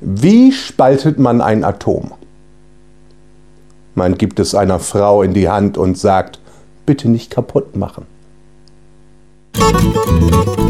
Wie spaltet man ein Atom? Man gibt es einer Frau in die Hand und sagt, bitte nicht kaputt machen. Musik